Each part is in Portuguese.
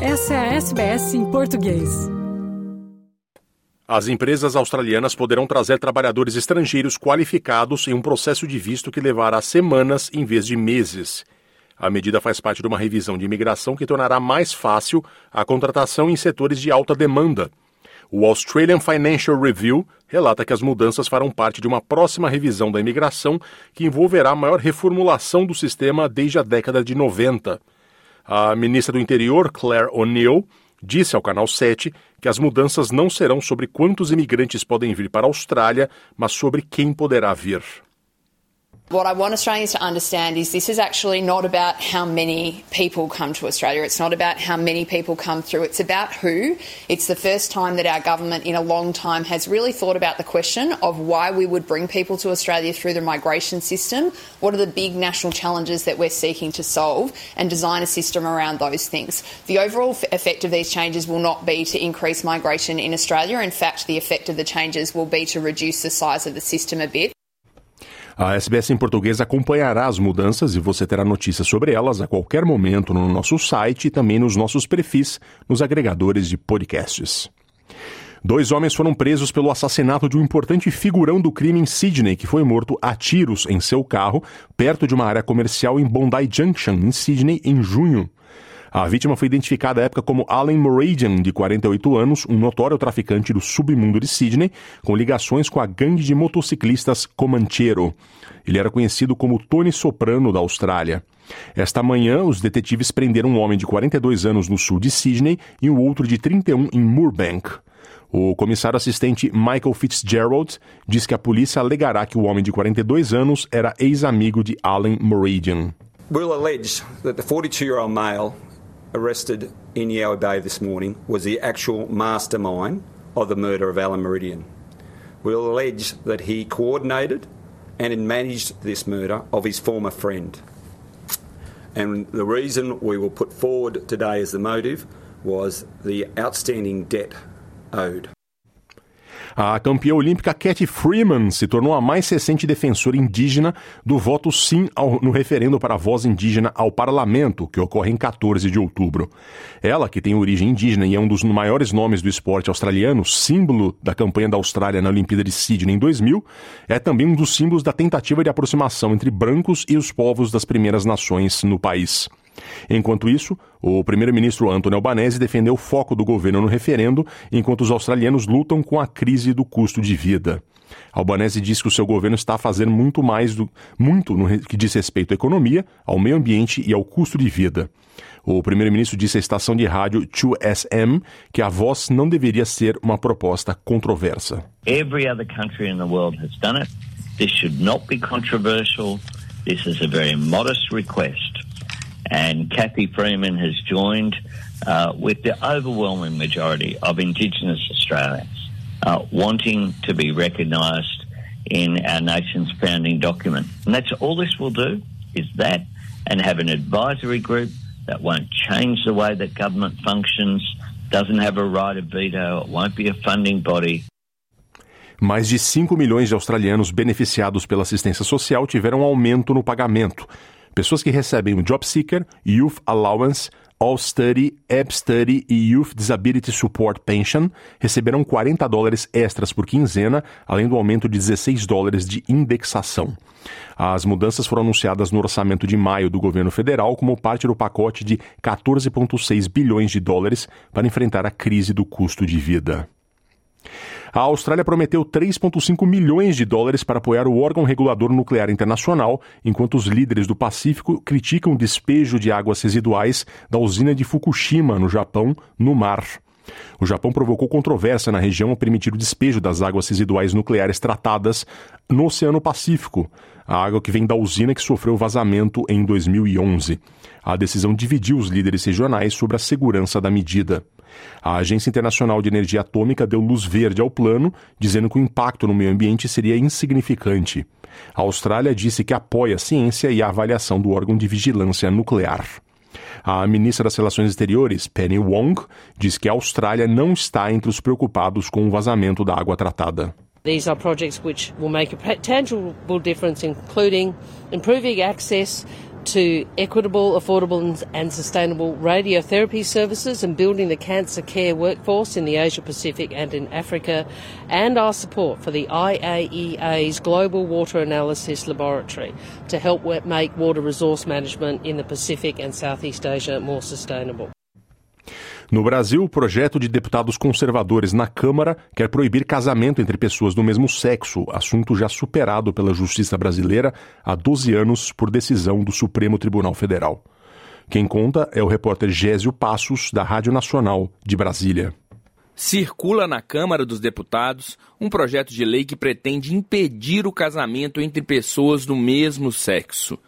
Essa é a SBS em português. As empresas australianas poderão trazer trabalhadores estrangeiros qualificados em um processo de visto que levará semanas em vez de meses. A medida faz parte de uma revisão de imigração que tornará mais fácil a contratação em setores de alta demanda. O Australian Financial Review relata que as mudanças farão parte de uma próxima revisão da imigração que envolverá a maior reformulação do sistema desde a década de 90. A ministra do Interior, Claire O'Neill, disse ao Canal 7 que as mudanças não serão sobre quantos imigrantes podem vir para a Austrália, mas sobre quem poderá vir. What I want Australians to understand is this is actually not about how many people come to Australia. It's not about how many people come through. It's about who. It's the first time that our government in a long time has really thought about the question of why we would bring people to Australia through the migration system. What are the big national challenges that we're seeking to solve and design a system around those things. The overall effect of these changes will not be to increase migration in Australia. In fact, the effect of the changes will be to reduce the size of the system a bit. A SBS em português acompanhará as mudanças e você terá notícias sobre elas a qualquer momento no nosso site e também nos nossos perfis nos agregadores de podcasts. Dois homens foram presos pelo assassinato de um importante figurão do crime em Sydney, que foi morto a tiros em seu carro, perto de uma área comercial em Bondi Junction, em Sydney, em junho. A vítima foi identificada à época como Alan Moradian, de 48 anos, um notório traficante do submundo de Sydney, com ligações com a gangue de motociclistas Comanchero. Ele era conhecido como Tony Soprano da Austrália. Esta manhã, os detetives prenderam um homem de 42 anos no sul de Sydney e um outro de 31 em Moorbank. O comissário assistente Michael Fitzgerald diz que a polícia alegará que o homem de 42 anos era ex-amigo de Alan Moradian. We'll allege that the 42-year-old male arrested in Yowie Bay this morning was the actual mastermind of the murder of Alan Meridian. We'll allege that he coordinated and managed this murder of his former friend. And the reason we will put forward today as the motive was the outstanding debt owed. A campeã olímpica Cathy Freeman se tornou a mais recente defensora indígena do voto sim ao, no referendo para a voz indígena ao parlamento, que ocorre em 14 de outubro. Ela, que tem origem indígena e é um dos maiores nomes do esporte australiano, símbolo da campanha da Austrália na Olimpíada de Sydney em 2000, é também um dos símbolos da tentativa de aproximação entre brancos e os povos das primeiras nações no país. Enquanto isso, o primeiro-ministro Anthony Albanese defendeu o foco do governo no referendo, enquanto os australianos lutam com a crise do custo de vida. Albanese diz que o seu governo está a fazer muito mais do muito no que diz respeito à economia, ao meio ambiente e ao custo de vida. O primeiro-ministro disse à estação de rádio 2SM que a voz não deveria ser uma proposta controversa. Every other country in the world has done it. This should not be controversial. This is a very modest request. And Kathy Freeman has joined uh, with the overwhelming majority of Indigenous Australians uh, wanting to be recognised in our nation's founding document. And that's all this will do is that and have an advisory group that won't change the way that government functions, doesn't have a right of veto, it won't be a funding body. Mais de 5 milhões de australianos beneficiados pela assistência social tiveram aumento no pagamento. Pessoas que recebem o Job Seeker, Youth Allowance, All Study, App Study e Youth Disability Support Pension receberão 40 dólares extras por quinzena, além do aumento de 16 dólares de indexação. As mudanças foram anunciadas no orçamento de maio do governo federal como parte do pacote de 14,6 bilhões de dólares para enfrentar a crise do custo de vida. A Austrália prometeu 3,5 milhões de dólares para apoiar o órgão regulador nuclear internacional, enquanto os líderes do Pacífico criticam o despejo de águas residuais da usina de Fukushima, no Japão, no mar. O Japão provocou controvérsia na região ao permitir o despejo das águas residuais nucleares tratadas no Oceano Pacífico, a água que vem da usina que sofreu vazamento em 2011. A decisão dividiu os líderes regionais sobre a segurança da medida. A Agência Internacional de Energia Atômica deu luz verde ao plano, dizendo que o impacto no meio ambiente seria insignificante. A Austrália disse que apoia a ciência e a avaliação do órgão de vigilância nuclear. A ministra das Relações Exteriores, Penny Wong, diz que a Austrália não está entre os preocupados com o vazamento da água tratada. These are projects which will make a tangible difference, including improving access to equitable, affordable, and sustainable radiotherapy services and building the cancer care workforce in the Asia Pacific and in Africa, and our support for the IAEA's Global Water Analysis Laboratory to help make water resource management in the Pacific and Southeast Asia more sustainable. No Brasil, o projeto de deputados conservadores na Câmara quer proibir casamento entre pessoas do mesmo sexo, assunto já superado pela justiça brasileira há 12 anos por decisão do Supremo Tribunal Federal. Quem conta é o repórter Gésio Passos, da Rádio Nacional de Brasília. Circula na Câmara dos Deputados um projeto de lei que pretende impedir o casamento entre pessoas do mesmo sexo.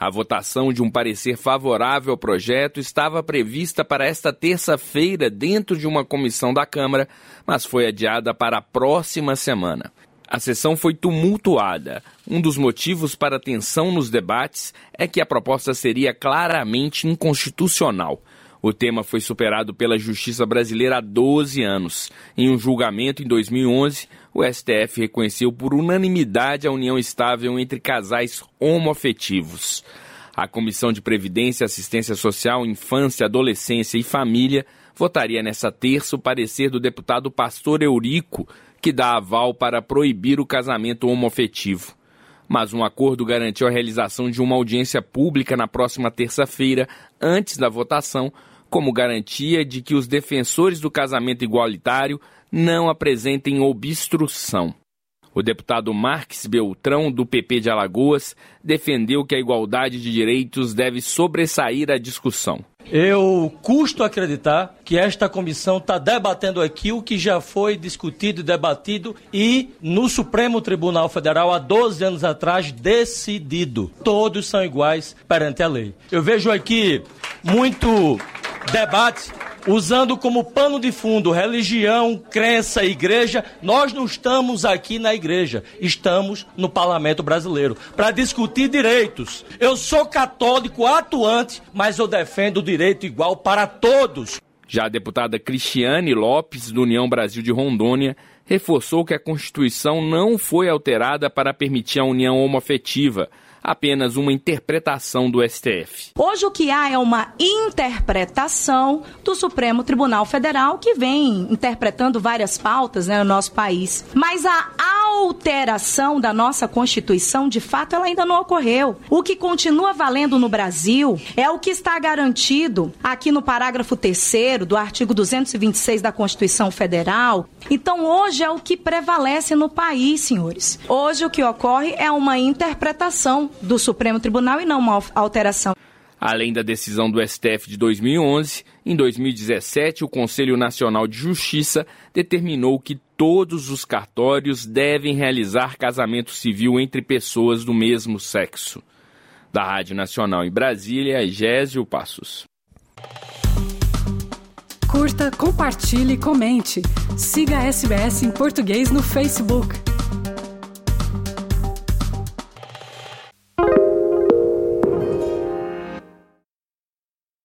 A votação de um parecer favorável ao projeto estava prevista para esta terça-feira dentro de uma comissão da Câmara, mas foi adiada para a próxima semana. A sessão foi tumultuada. Um dos motivos para a tensão nos debates é que a proposta seria claramente inconstitucional. O tema foi superado pela justiça brasileira há 12 anos. Em um julgamento em 2011, o STF reconheceu por unanimidade a união estável entre casais homoafetivos. A Comissão de Previdência, Assistência Social, Infância, Adolescência e Família votaria nessa terça o parecer do deputado Pastor Eurico, que dá aval para proibir o casamento homoafetivo mas um acordo garantiu a realização de uma audiência pública na próxima terça-feira, antes da votação, como garantia de que os defensores do casamento igualitário não apresentem obstrução. O deputado Marques Beltrão, do PP de Alagoas, defendeu que a igualdade de direitos deve sobressair a discussão. Eu custo acreditar que esta comissão está debatendo aqui o que já foi discutido e debatido e no Supremo Tribunal Federal há 12 anos atrás decidido. Todos são iguais perante a lei. Eu vejo aqui muito debate usando como pano de fundo religião, crença, igreja. Nós não estamos aqui na igreja, estamos no parlamento brasileiro para discutir direitos. Eu sou católico atuante, mas eu defendo o direito igual para todos. Já a deputada Cristiane Lopes, do União Brasil de Rondônia, reforçou que a Constituição não foi alterada para permitir a união homoafetiva apenas uma interpretação do STF. Hoje o que há é uma interpretação do Supremo Tribunal Federal que vem interpretando várias pautas né, no nosso país. Mas a alteração da nossa Constituição, de fato, ela ainda não ocorreu. O que continua valendo no Brasil é o que está garantido aqui no parágrafo 3 do artigo 226 da Constituição Federal. Então, hoje é o que prevalece no país, senhores. Hoje o que ocorre é uma interpretação do Supremo Tribunal e não uma alteração. Além da decisão do STF de 2011, em 2017, o Conselho Nacional de Justiça determinou que todos os cartórios devem realizar casamento civil entre pessoas do mesmo sexo. Da Rádio Nacional em Brasília, Gésio Passos. Curta, compartilhe, comente. Siga a SBS em português no Facebook.